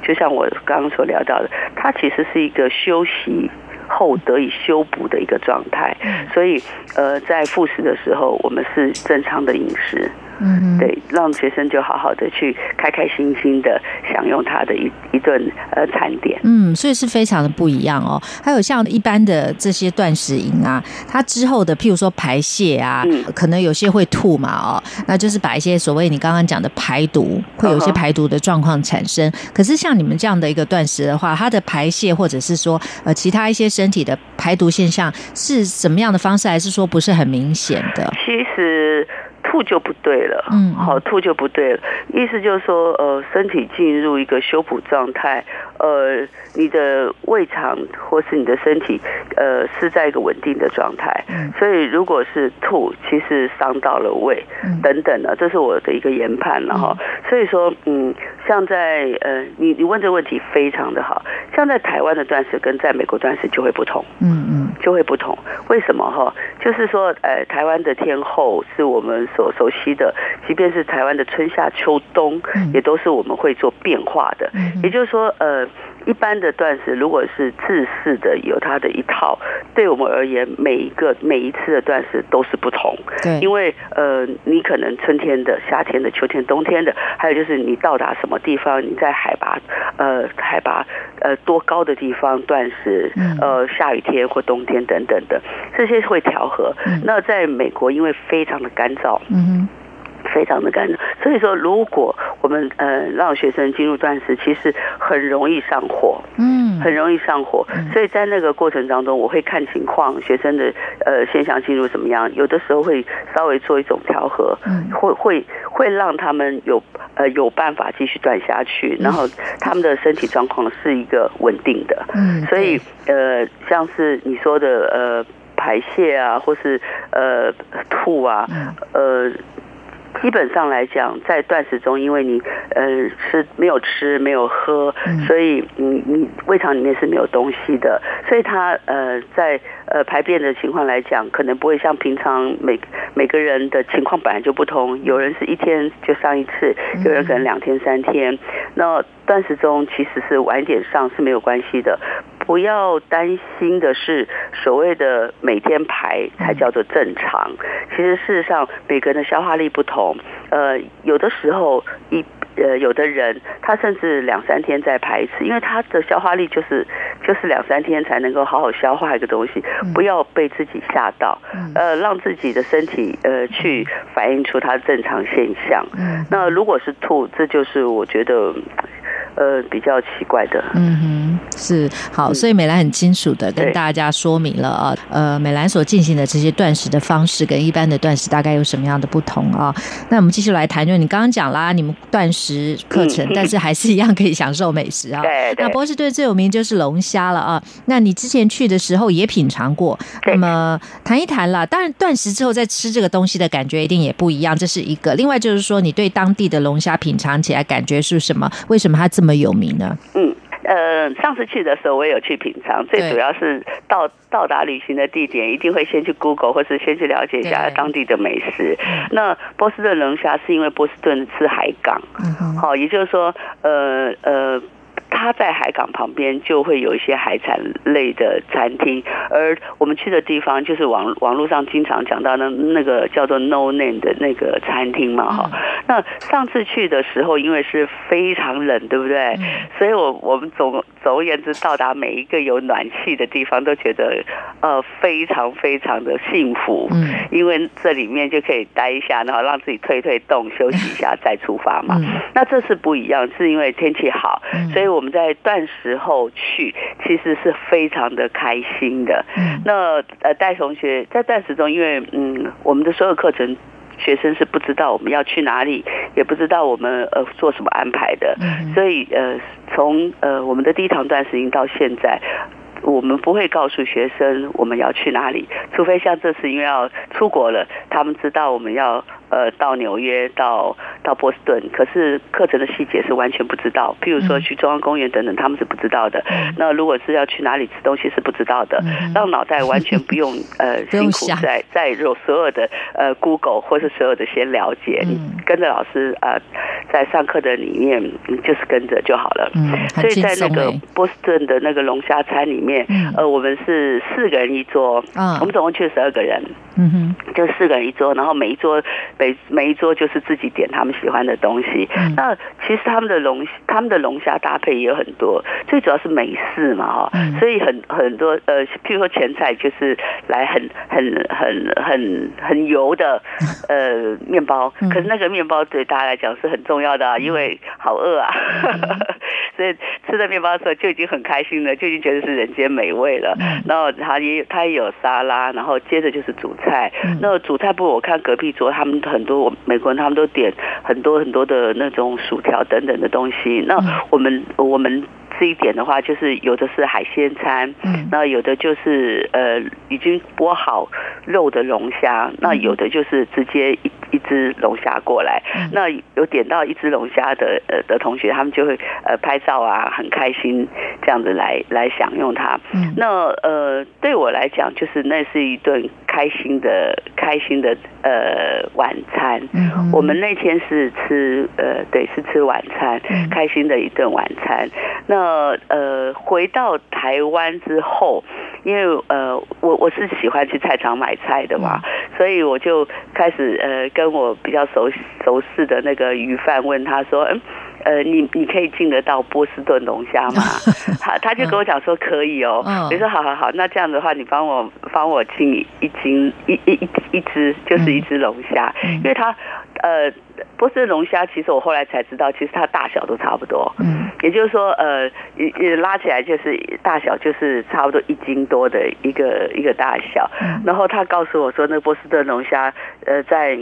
就像我刚刚所聊到的，它其实是一个休息后得以修补的一个状态。所以，呃，在复食的时候，我们是正常的饮食。嗯，对，让学生就好好的去开开心心的享用他的一一顿呃餐点。嗯，所以是非常的不一样哦。还有像一般的这些断食营啊，它之后的譬如说排泄啊，可能有些会吐嘛哦，那就是把一些所谓你刚刚讲的排毒，会有一些排毒的状况产生。可是像你们这样的一个断食的话，它的排泄或者是说呃其他一些身体的排毒现象是什么样的方式，还是说不是很明显的？其实。吐就不对了，嗯，好，吐就不对了。意思就是说，呃，身体进入一个修补状态，呃，你的胃肠或是你的身体，呃，是在一个稳定的状态。嗯，所以如果是吐，其实伤到了胃，嗯等等的，这是我的一个研判了哈。所以说，嗯，像在呃，你你问这个问题非常的好，像在台湾的断食跟在美国断食就会不同，嗯嗯，就会不同。为什么哈？就是说，呃，台湾的天后是我们所所熟悉的，即便是台湾的春夏秋冬，也都是我们会做变化的。也就是说，呃，一般的断食如果是自式的，有它的一套，对我们而言，每一个每一次的断食都是不同。对，因为呃，你可能春天的、夏天的、秋天、冬天的，还有就是你到达什么地方，你在海拔呃海拔呃多高的地方断食，呃下雨天或冬天等等的，这些会调和。那在美国，因为非常的干燥。嗯，非常的干燥，所以说如果我们呃让学生进入断食，其实很容易上火，嗯，很容易上火，所以在那个过程当中，我会看情况，学生的呃现象进入怎么样，有的时候会稍微做一种调和，嗯，会会会让他们有呃有办法继续断下去，然后他们的身体状况是一个稳定的，嗯，所以呃像是你说的呃。排泄啊，或是呃吐啊，呃，基本上来讲，在断食中，因为你呃是没有吃没有喝，所以你你胃肠里面是没有东西的，所以它呃在呃排便的情况来讲，可能不会像平常每每个人的情况本来就不同，有人是一天就上一次，有人可能两天三天，那断食中其实是晚点上是没有关系的。不要担心的是，所谓的每天排才叫做正常。其实事实上，每个人的消化力不同。呃，有的时候一呃，有的人他甚至两三天再排一次，因为他的消化力就是就是两三天才能够好好消化一个东西。不要被自己吓到，呃，让自己的身体呃去反映出它正常现象。那如果是吐，这就是我觉得。呃，比较奇怪的，嗯哼，是好，所以美兰很清楚的跟大家说明了啊，呃，美兰所进行的这些断食的方式跟一般的断食大概有什么样的不同啊？那我们继续来谈，就你刚刚讲啦，你们断食课程，但是还是一样可以享受美食啊。[LAUGHS] 对，那波士顿最有名就是龙虾了啊。那你之前去的时候也品尝过，那么谈一谈啦。当然，断食之后再吃这个东西的感觉一定也不一样，这是一个。另外就是说，你对当地的龙虾品尝起来感觉是什么？为什么它这这么有名呢？嗯，呃，上次去的时候我也有去品尝，最主要是到到达旅行的地点，一定会先去 Google 或是先去了解一下当地的美食。那波士顿龙虾是因为波士顿是海港，好，也就是说，呃呃。它在海港旁边就会有一些海产类的餐厅，而我们去的地方就是网网络上经常讲到的那个叫做 No Name 的那个餐厅嘛，哈。那上次去的时候，因为是非常冷，对不对？所以我我们总总而言之到达每一个有暖气的地方，都觉得呃非常非常的幸福，嗯，因为这里面就可以待一下，然后让自己退退冻休息一下再出发嘛。那这次不一样，是因为天气好，所以。我们在断食后去，其实是非常的开心的。那呃，戴同学在断食中，因为嗯，我们的所有课程学生是不知道我们要去哪里，也不知道我们呃做什么安排的，所以呃，从呃我们的第一堂段时营到现在。我们不会告诉学生我们要去哪里，除非像这次因为要出国了，他们知道我们要呃到纽约、到到波士顿，可是课程的细节是完全不知道。譬如说去中央公园等等，他们是不知道的。那如果是要去哪里吃东西是不知道的，让脑袋完全不用呃 [LAUGHS] 辛苦在在有所有的呃 Google 或是所有的先了解，你跟着老师呃在上课的里面就是跟着就好了。所以在那个波士顿的那个龙虾餐里面，呃，我们是四个人一桌，我们总共去了十二个人。嗯哼，就四个人一桌，然后每一桌每每一桌就是自己点他们喜欢的东西。那其实他们的龙他们的龙虾搭配也有很多，最主要是美式嘛哈，所以很很多呃，譬如说前菜就是来很很很很很油的 [LAUGHS] 呃面包，可是那个面包对大家来讲是很重要的，啊因为好饿啊，[LAUGHS] 所以吃的面包的时候就已经很开心了，就已经觉得是人间美味了。然后他也他也有沙拉，然后接着就是主。菜，那主菜部我看隔壁桌他们很多美国人，他们都点很多很多的那种薯条等等的东西。那我们我们这一点的话，就是有的是海鲜餐，嗯，那有的就是呃已经剥好肉的龙虾，那有的就是直接一一只龙虾过来。那有点到一只龙虾的呃的同学，他们就会呃拍照啊，很开心这样子来来享用它。那呃对我来讲，就是那是一顿。开心的开心的呃晚餐，我们那天是吃呃对是吃晚餐，开心的一顿晚餐。那呃回到台湾之后，因为呃我我是喜欢去菜场买菜的嘛，所以我就开始呃跟我比较熟熟识的那个鱼贩问他说嗯。呃，你你可以进得到波士顿龙虾吗？[LAUGHS] 他他就跟我讲说可以哦。我说好好好，那这样的话，你帮我帮我进一斤一一一一只，就是一只龙虾，因为它呃波士顿龙虾，其实我后来才知道，其实它大小都差不多。嗯，也就是说，呃，拉起来就是大小就是差不多一斤多的一个一个大小。然后他告诉我说，那波士顿龙虾呃在。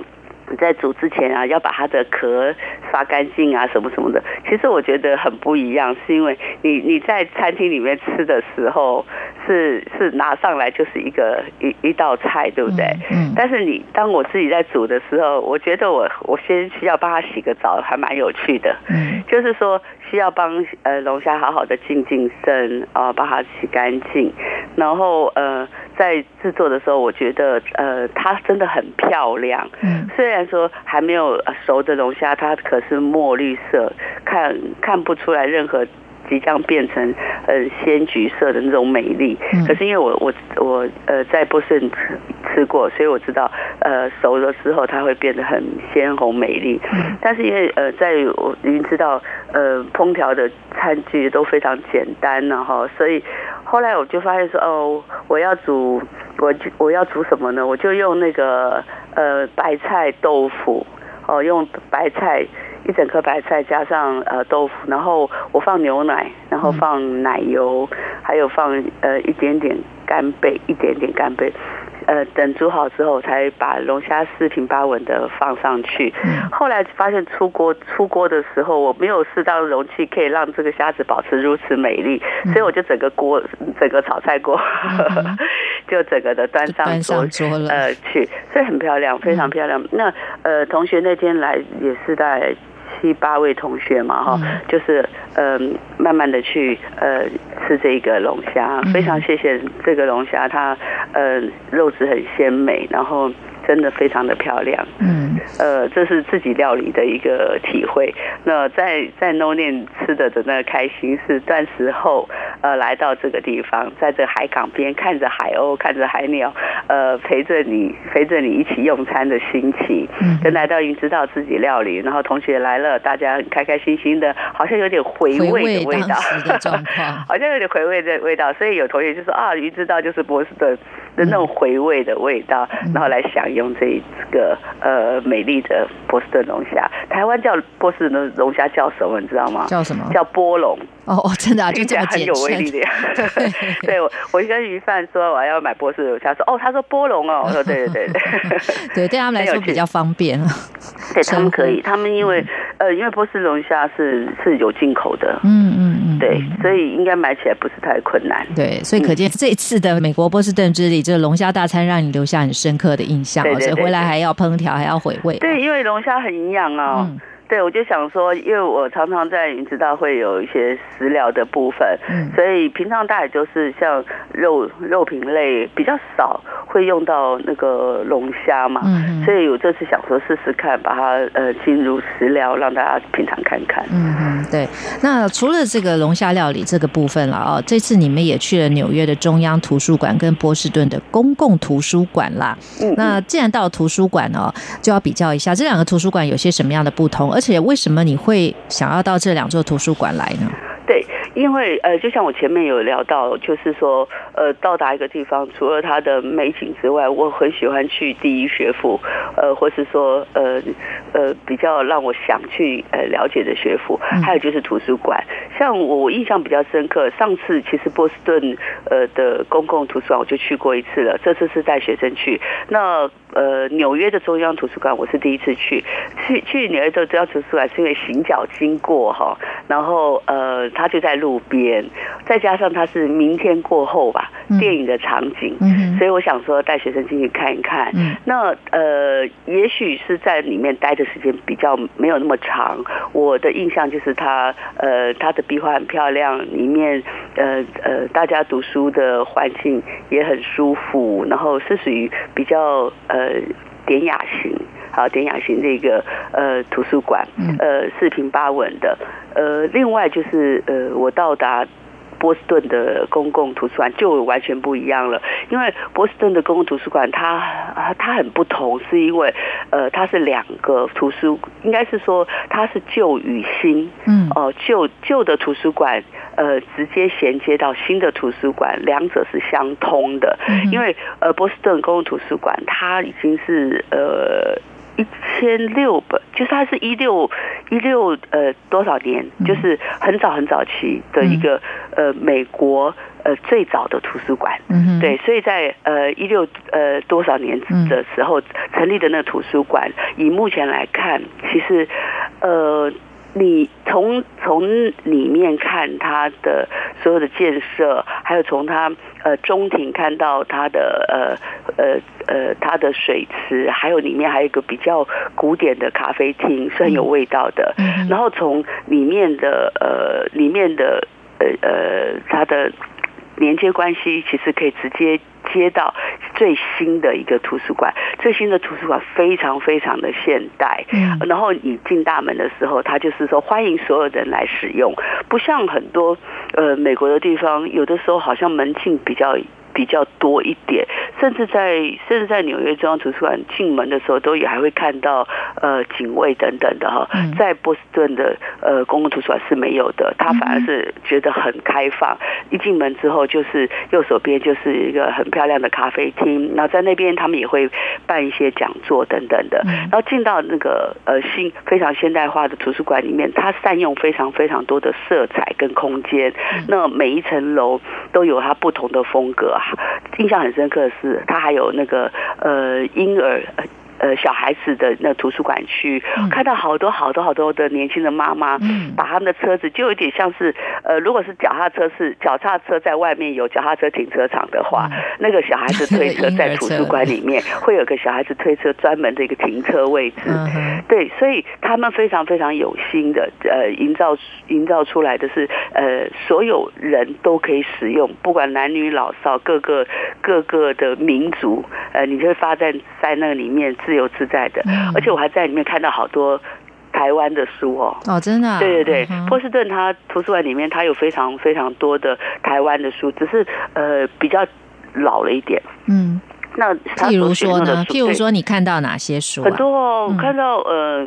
在煮之前啊，要把它的壳刷干净啊，什么什么的。其实我觉得很不一样，是因为你你在餐厅里面吃的时候，是是拿上来就是一个一一道菜，对不对？嗯。但是你当我自己在煮的时候，我觉得我我先需要帮他洗个澡，还蛮有趣的。嗯。就是说需要帮呃龙虾好好的净净身啊，把它洗干净，然后呃。在制作的时候，我觉得呃，它真的很漂亮。嗯，虽然说还没有熟的龙虾，它可是墨绿色，看看不出来任何。即将变成呃鲜橘色的那种美丽，可是因为我我我呃在波士顿吃吃过，所以我知道呃熟了之后它会变得很鲜红美丽。但是因为呃在我已经知道呃烹调的餐具都非常简单了哈，所以后来我就发现说哦我要煮我我要煮什么呢？我就用那个呃白菜豆腐哦用白菜。一整颗白菜加上呃豆腐，然后我放牛奶，然后放奶油，还有放呃一点点干贝，一点点干贝。呃，等煮好之后，才把龙虾四平八稳的放上去。后来发现出锅出锅的时候，我没有适当的容器可以让这个虾子保持如此美丽，所以我就整个锅整个炒菜锅就整个的端上桌桌了呃去，所以很漂亮，非常漂亮。那呃，同学那天来也是在。七八位同学嘛，哈，就是嗯，慢慢的去呃吃这个龙虾，非常谢谢这个龙虾，它呃肉质很鲜美，然后。真的非常的漂亮，嗯，呃，这是自己料理的一个体会。那在在 No 念吃的的那个开心，是断食后，呃，来到这个地方，在这海港边看着海鸥，看着海鸟，呃，陪着你，陪着你一起用餐的心情，嗯，跟来到云知道自己料理，然后同学来了，大家开开心心的，好像有点回味的味道，[LAUGHS] 好像有点回味的味道。所以有同学就说啊，云知道就是波士顿的那种回味的味道，然后来享用。用这个呃美丽的波士顿龙虾，台湾叫波士顿龙虾叫什么？你知道吗？叫什么？叫波龙。哦哦，真的啊，就这么很有威力的呀。[LAUGHS] 对，我我跟鱼贩说我要买波士顿龙虾，说哦，他说波龙哦，我说对对对对，[LAUGHS] 对，对他们来说比较方便。对他们可以，他们因为呃，因为波士龙虾是是有进口的，嗯嗯嗯，对，所以应该买起来不是太困难。对，所以可见这次的美国波士顿之旅，这个龙虾大餐让你留下很深刻的印象，而且回来还要烹调，还要回味。对，因为龙虾很营养啊。对，我就想说，因为我常常在云知道会有一些食疗的部分，嗯，所以平常大概就是像肉肉品类比较少会用到那个龙虾嘛，嗯，所以我这次想说试试看，把它呃进入食疗，让大家品尝看看。嗯嗯，对。那除了这个龙虾料理这个部分了啊，这次你们也去了纽约的中央图书馆跟波士顿的公共图书馆啦。嗯，那既然到图书馆哦，就要比较一下这两个图书馆有些什么样的不同。而而且为什么你会想要到这两座图书馆来呢？对，因为呃，就像我前面有聊到，就是说呃，到达一个地方，除了它的美景之外，我很喜欢去第一学府，呃，或是说呃呃比较让我想去呃了解的学府，还有就是图书馆。像我印象比较深刻，上次其实波士顿呃的公共图书馆我就去过一次了，这次是带学生去。那呃，纽约的中央图书馆我是第一次去，去去纽约的中央图书馆是因为行脚经过哈，然后呃，他就在路边，再加上它是明天过后吧，电影的场景，所以我想说带学生进去看一看。那呃，也许是在里面待的时间比较没有那么长，我的印象就是它呃，它的壁画很漂亮，里面呃呃，大家读书的环境也很舒服，然后是属于比较呃。呃，典雅型，好，典雅型这个呃图书馆，呃四平八稳的，呃，另外就是呃，我到达波士顿的公共图书馆就完全不一样了，因为波士顿的公共图书馆它它很不同，是因为呃它是两个图书，应该是说它是旧与新，嗯，哦旧旧的图书馆。呃，直接衔接到新的图书馆，两者是相通的。因为呃，波士顿公共图书馆它已经是呃一千六百，就是它是一六一六呃多少年，就是很早很早期的一个呃美国呃最早的图书馆。对，所以在呃一六呃多少年的时候成立的那个图书馆，以目前来看，其实呃。你从从里面看它的所有的建设，还有从它呃中庭看到它的呃呃呃它的水池，还有里面还有一个比较古典的咖啡厅，是很有味道的。然后从里面的呃里面的呃呃它的连接关系，其实可以直接。接到最新的一个图书馆，最新的图书馆非常非常的现代，嗯，然后你进大门的时候，他就是说欢迎所有人来使用，不像很多呃美国的地方，有的时候好像门禁比较。比较多一点，甚至在甚至在纽约中央图书馆进门的时候，都也还会看到呃警卫等等的哈。在波士顿的呃公共图书馆是没有的，他反而是觉得很开放。一进门之后，就是右手边就是一个很漂亮的咖啡厅，然后在那边他们也会办一些讲座等等的。然后进到那个呃新非常现代化的图书馆里面，它善用非常非常多的色彩跟空间，那每一层楼都有它不同的风格。印象很深刻的是，他还有那个呃婴儿。呃，小孩子的那图书馆区，看到好多好多好多的年轻的妈妈，嗯。把他们的车子就有点像是，呃，如果是脚踏车是脚踏车在外面有脚踏车停车场的话，那个小孩子推车在图书馆里面 [LAUGHS] 会有个小孩子推车专门的一个停车位置，对，所以他们非常非常有心的，呃，营造营造出来的是，呃，所有人都可以使用，不管男女老少，各个各个的民族，呃，你就会发在在那里面。自由自在的，而且我还在里面看到好多台湾的书哦。哦，真的？对对对，波士顿它图书馆里面它有非常非常多的台湾的书，只是呃比较老了一点。嗯，那譬如说呢？譬如说你看到哪些书？很多哦，我看到呃，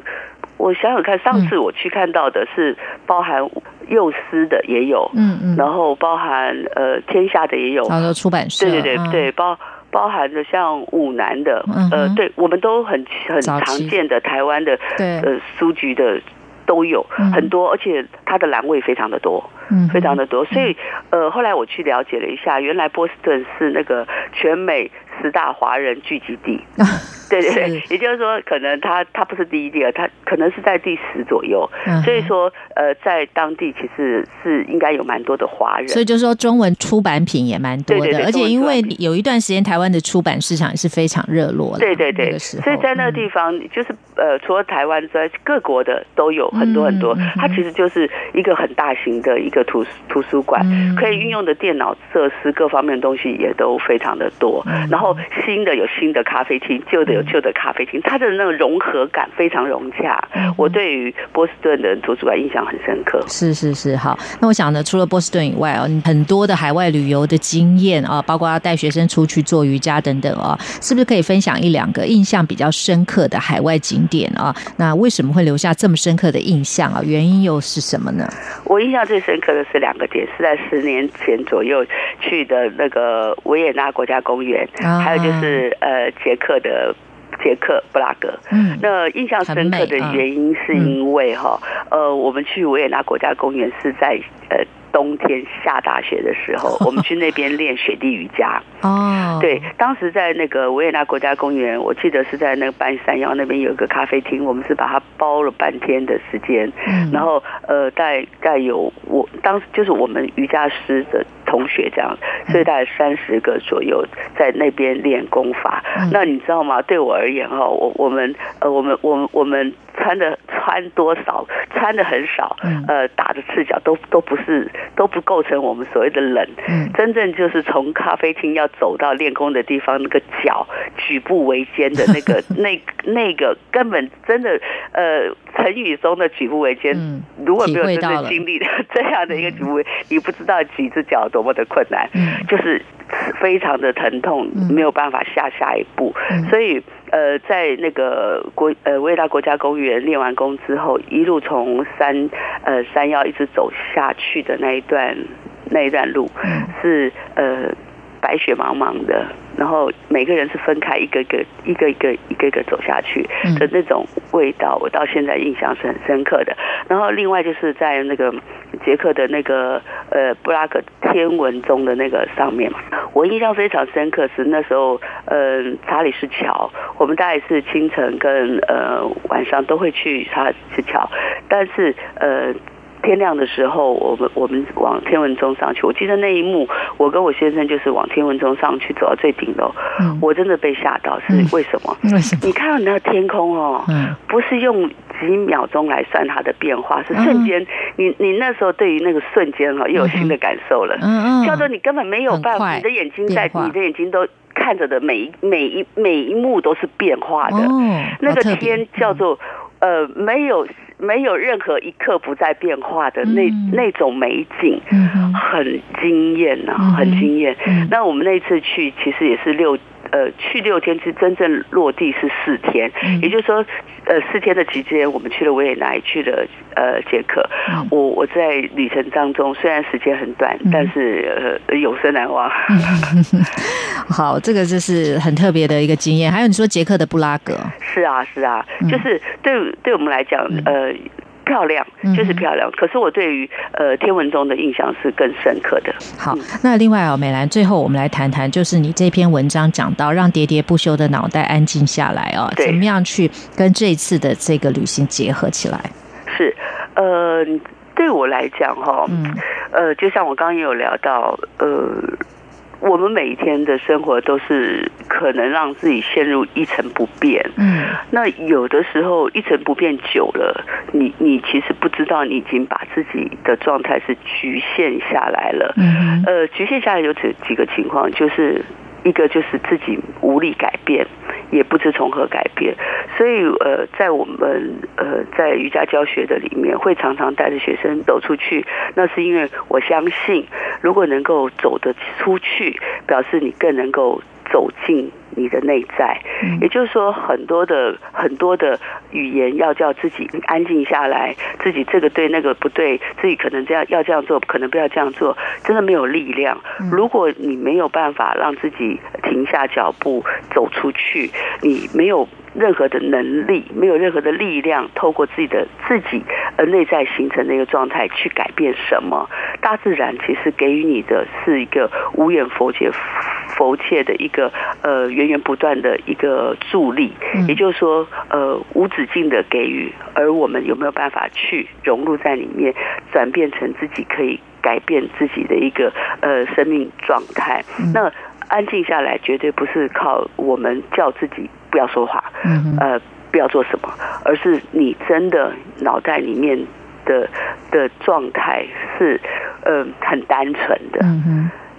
我想想看，上次我去看到的是包含幼师的也有，嗯嗯，然后包含呃天下的也有，好多出版社，对对对对包。包含着像五南的，呃，对，我们都很很常见的台湾的，呃，书局的都有很多，而且它的栏位非常的多，非常的多。所以，呃，后来我去了解了一下，原来波士顿是那个全美十大华人聚集地。[LAUGHS] 对对对，也就是说，可能他他不是第一、第二，他可能是在第十左右。所以说，呃，在当地其实是应该有蛮多的华人。所以就是说，中文出版品也蛮多的，而且因为有一段时间台湾的出版市场也是非常热络的。对对对，所以在那个地方，就是呃，除了台湾之外，各国的都有很多很多。它其实就是一个很大型的一个图图书馆，可以运用的电脑设施各方面的东西也都非常的多。然后新的有新的咖啡厅，旧的有。旧的咖啡厅，它的那个融合感非常融洽。我对于波士顿的图书馆印象很深刻。是是是，好。那我想呢，除了波士顿以外啊，很多的海外旅游的经验啊，包括带学生出去做瑜伽等等啊，是不是可以分享一两个印象比较深刻的海外景点啊？那为什么会留下这么深刻的印象啊？原因又是什么呢？我印象最深刻的是两个点，是在十年前左右去的那个维也纳国家公园，还有就是呃捷克的。捷克布拉格，嗯，那印象深刻的原因是因为哈，呃，我们去维也纳国家公园是在呃。冬天下大雪的时候，[LAUGHS] 我们去那边练雪地瑜伽。哦，对，当时在那个维也纳国家公园，我记得是在那个半山腰那边有一个咖啡厅，我们是把它包了半天的时间。嗯，然后呃，大概有我当时就是我们瑜伽师的同学这样，所以大概三十个左右在那边练功法。那你知道吗？对我而言哈，我我们呃，我们我们我们。穿的穿多少，穿的很少，呃，打的赤脚都都不是都不构成我们所谓的冷。真正就是从咖啡厅要走到练功的地方，那个脚举步维艰的那个 [LAUGHS] 那那个根本真的呃，成语中的举步维艰，如果没有真正经历 [LAUGHS] 这样的一个举步，你不知道几只脚多么的困难，就是非常的疼痛，没有办法下下一步，所以。呃，在那个国呃维也纳国家公园练完功之后，一路从山呃山腰一直走下去的那一段那一段路，是呃白雪茫茫的。然后每个人是分开一个个一个一个一个一个走下去的那种味道，我到现在印象是很深刻的。然后另外就是在那个捷克的那个呃布拉格天文钟的那个上面，我印象非常深刻是那时候呃查理士桥，我们大概是清晨跟呃晚上都会去查理士桥，但是呃。天亮的时候，我们我们往天文钟上去。我记得那一幕，我跟我先生就是往天文钟上去，走到最顶楼。我真的被吓到，是为什么？[LAUGHS] 为什么？你看到那天空哦，不是用几秒钟来算它的变化，是瞬间。你你那时候对于那个瞬间哈，又有新的感受了。嗯嗯，叫做你根本没有办法，你的眼睛在，你的眼睛都看着的每一每一每一幕都是变化的。那个天叫做呃没有。没有任何一刻不在变化的那那种美景，很惊艳呐，很惊艳。那我们那次去其实也是六呃去六天，是真正落地是四天，也就是说呃四天的期间，我们去了维也纳，去了呃捷克。我我在旅程当中虽然时间很短，但是呃永生难忘。[LAUGHS] [LAUGHS] 好，这个就是很特别的一个经验。还有你说捷克的布拉格，是啊是啊，就是对对我们来讲呃。漂亮，就是漂亮。可是我对于呃天文中的印象是更深刻的。好，那另外啊，美兰，最后我们来谈谈，就是你这篇文章讲到让喋喋不休的脑袋安静下来哦，怎么样去跟这一次的这个旅行结合起来？是，呃，对我来讲哈，呃，就像我刚刚也有聊到，呃。我们每一天的生活都是可能让自己陷入一成不变。嗯，那有的时候一成不变久了，你你其实不知道你已经把自己的状态是局限下来了。嗯，呃，局限下来有几几个情况，就是一个就是自己无力改变。也不知从何改变，所以呃，在我们呃在瑜伽教学的里面，会常常带着学生走出去。那是因为我相信，如果能够走得出去，表示你更能够走进你的内在。也就是说，很多的很多的语言要叫自己安静下来，自己这个对那个不对，自己可能这样要这样做，可能不要这样做，真的没有力量。如果你没有办法让自己停下脚步走出去，你没有任何的能力，没有任何的力量，透过自己的自己而内在形成的一个状态去改变什么？大自然其实给予你的是一个无远佛界佛切的一个呃源源不断的一个助力，也就是说呃无止境的给予，而我们有没有办法去融入在里面，转变成自己可以改变自己的一个呃生命状态？那安静下来，绝对不是靠我们叫自己不要说话，呃不要做什么，而是你真的脑袋里面的的状态是呃很单纯的。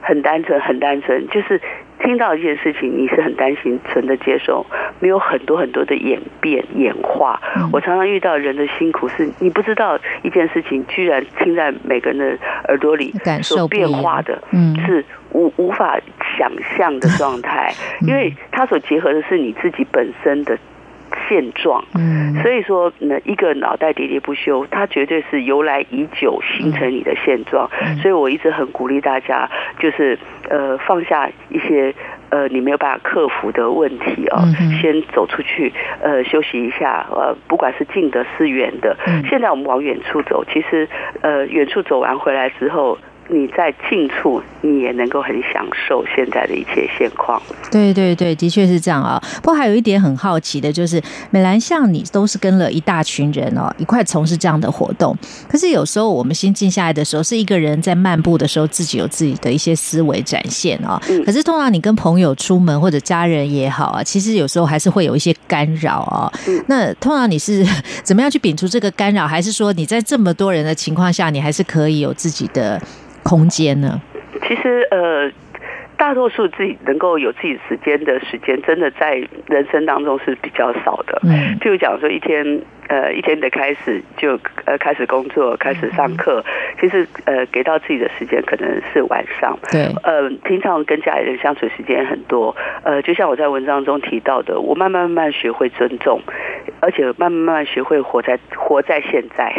很单纯，很单纯，就是听到一件事情，你是很担心，纯的接受，没有很多很多的演变、演化。我常常遇到人的辛苦，是你不知道一件事情，居然听在每个人的耳朵里，所变化的，是无无法想象的状态，[LAUGHS] 因为它所结合的是你自己本身的。现状，嗯，所以说呢，一个脑袋喋喋不休，它绝对是由来已久形成你的现状。所以我一直很鼓励大家，就是呃放下一些呃你没有办法克服的问题哦，先走出去，呃休息一下，呃不管是近的是远的，现在我们往远处走，其实呃远处走完回来之后。你在近处，你也能够很享受现在的一切现况。对对对，的确是这样啊。不过还有一点很好奇的，就是美兰，像你都是跟了一大群人哦，一块从事这样的活动。可是有时候我们心静下来的时候，是一个人在漫步的时候，自己有自己的一些思维展现啊。可是通常你跟朋友出门或者家人也好啊，其实有时候还是会有一些干扰啊。那通常你是 [LAUGHS] 怎么样去摒除这个干扰？还是说你在这么多人的情况下，你还是可以有自己的？空间呢？其实呃，大多数自己能够有自己时间的时间，真的在人生当中是比较少的。嗯，譬如讲说一天呃一天的开始就呃开始工作，开始上课，其实呃给到自己的时间可能是晚上。对，呃，平常跟家里人相处时间很多。呃，就像我在文章中提到的，我慢慢慢慢学会尊重，而且慢慢慢慢学会活在活在现在。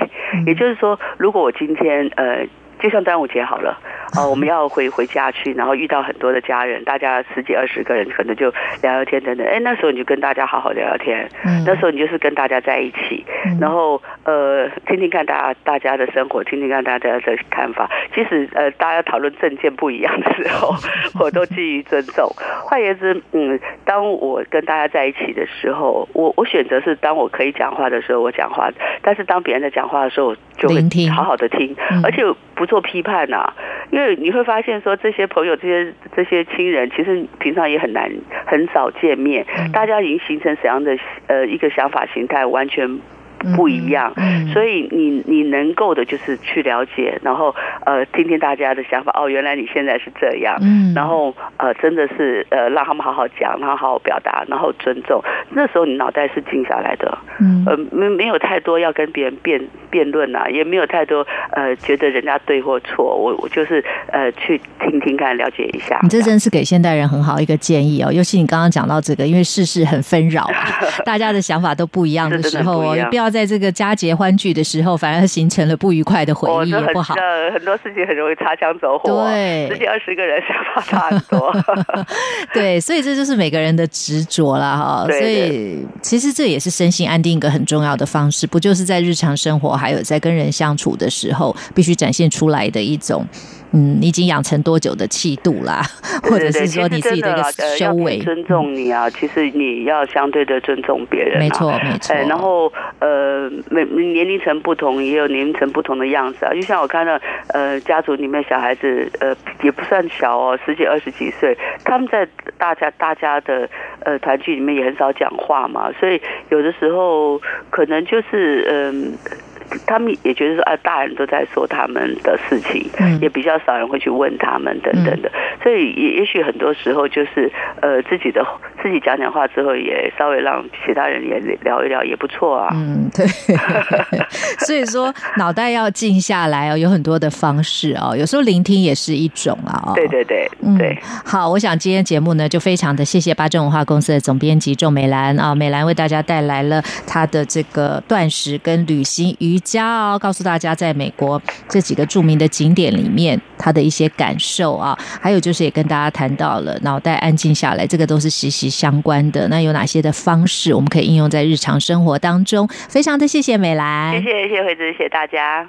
也就是说，如果我今天呃。就像端午节好了，[LAUGHS] 哦，我们要回回家去，然后遇到很多的家人，大家十几二十个人，可能就聊聊天等等。哎，那时候你就跟大家好好聊聊天，那时候你就是跟大家在一起，然后呃，听听看大家大家的生活，听听看大家的看法。即使呃大家讨论政见不一样的时候，[LAUGHS] 我都基于尊重。换言之，嗯，当我跟大家在一起的时候，我我选择是当我可以讲话的时候我讲话，但是当别人在讲话的时候，我就会好好的听，而且不做。批判呐，因为你会发现说这些朋友、这些这些亲人，其实平常也很难很少见面，大家已经形成怎样的呃一个想法形态，完全。不一样，所以你你能够的就是去了解，然后呃听听大家的想法。哦，原来你现在是这样，嗯然后呃真的是呃让他们好好讲，然后好好表达，然后尊重。那时候你脑袋是静下来的，嗯呃没没有太多要跟别人辩辩论啊，也没有太多呃觉得人家对或错。我我就是呃去听听看，了解一下。你这真是给现代人很好一个建议哦，尤其你刚刚讲到这个，因为世事很纷扰，[LAUGHS] 大家的想法都不一样的时候哦，不要。在这个佳节欢聚的时候，反而形成了不愉快的回忆，也不好。很多事情很容易擦枪走火，对，十几二十个人想法差很多。[LAUGHS] 对，所以这就是每个人的执着了哈。[LAUGHS] 所以其实这也是身心安定一个很重要的方式，不就是在日常生活还有在跟人相处的时候，必须展现出来的一种。嗯，你已经养成多久的气度啦？[LAUGHS] 或者是说你自己的一个修为？尊重你啊，其实你要相对的尊重别人。没错，没错。然后呃，每年龄层不同，也有年龄层不同的样子啊。就像我看到呃，家族里面小孩子呃，也不算小哦，十几二十几岁，他们在大家大家的呃团聚里面也很少讲话嘛，所以有的时候可能就是嗯。他们也觉得说啊，大人都在说他们的事情，也比较少人会去问他们等等的，所以也也许很多时候就是呃自己的自己讲讲话之后，也稍微让其他人也聊一聊也不错啊。嗯，对。[LAUGHS] 所以说脑袋要静下来哦，有很多的方式哦，有时候聆听也是一种啊。对对对，对。好，我想今天节目呢就非常的谢谢八正文化公司的总编辑仲美兰啊，美兰为大家带来了她的这个断食跟旅行瑜伽哦，告诉大家在美国这几个著名的景点里面，他的一些感受啊，还有就是也跟大家谈到了脑袋安静下来，这个都是息息相关的。那有哪些的方式我们可以应用在日常生活当中？非常的谢谢美兰，谢谢谢惠子，谢谢大家。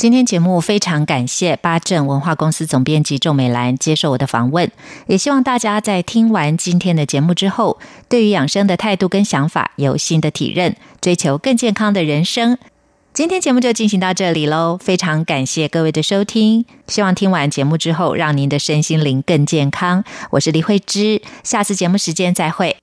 今天节目非常感谢八正文化公司总编辑仲美兰接受我的访问，也希望大家在听完今天的节目之后，对于养生的态度跟想法有新的体认，追求更健康的人生。今天节目就进行到这里喽，非常感谢各位的收听，希望听完节目之后，让您的身心灵更健康。我是李慧芝，下次节目时间再会。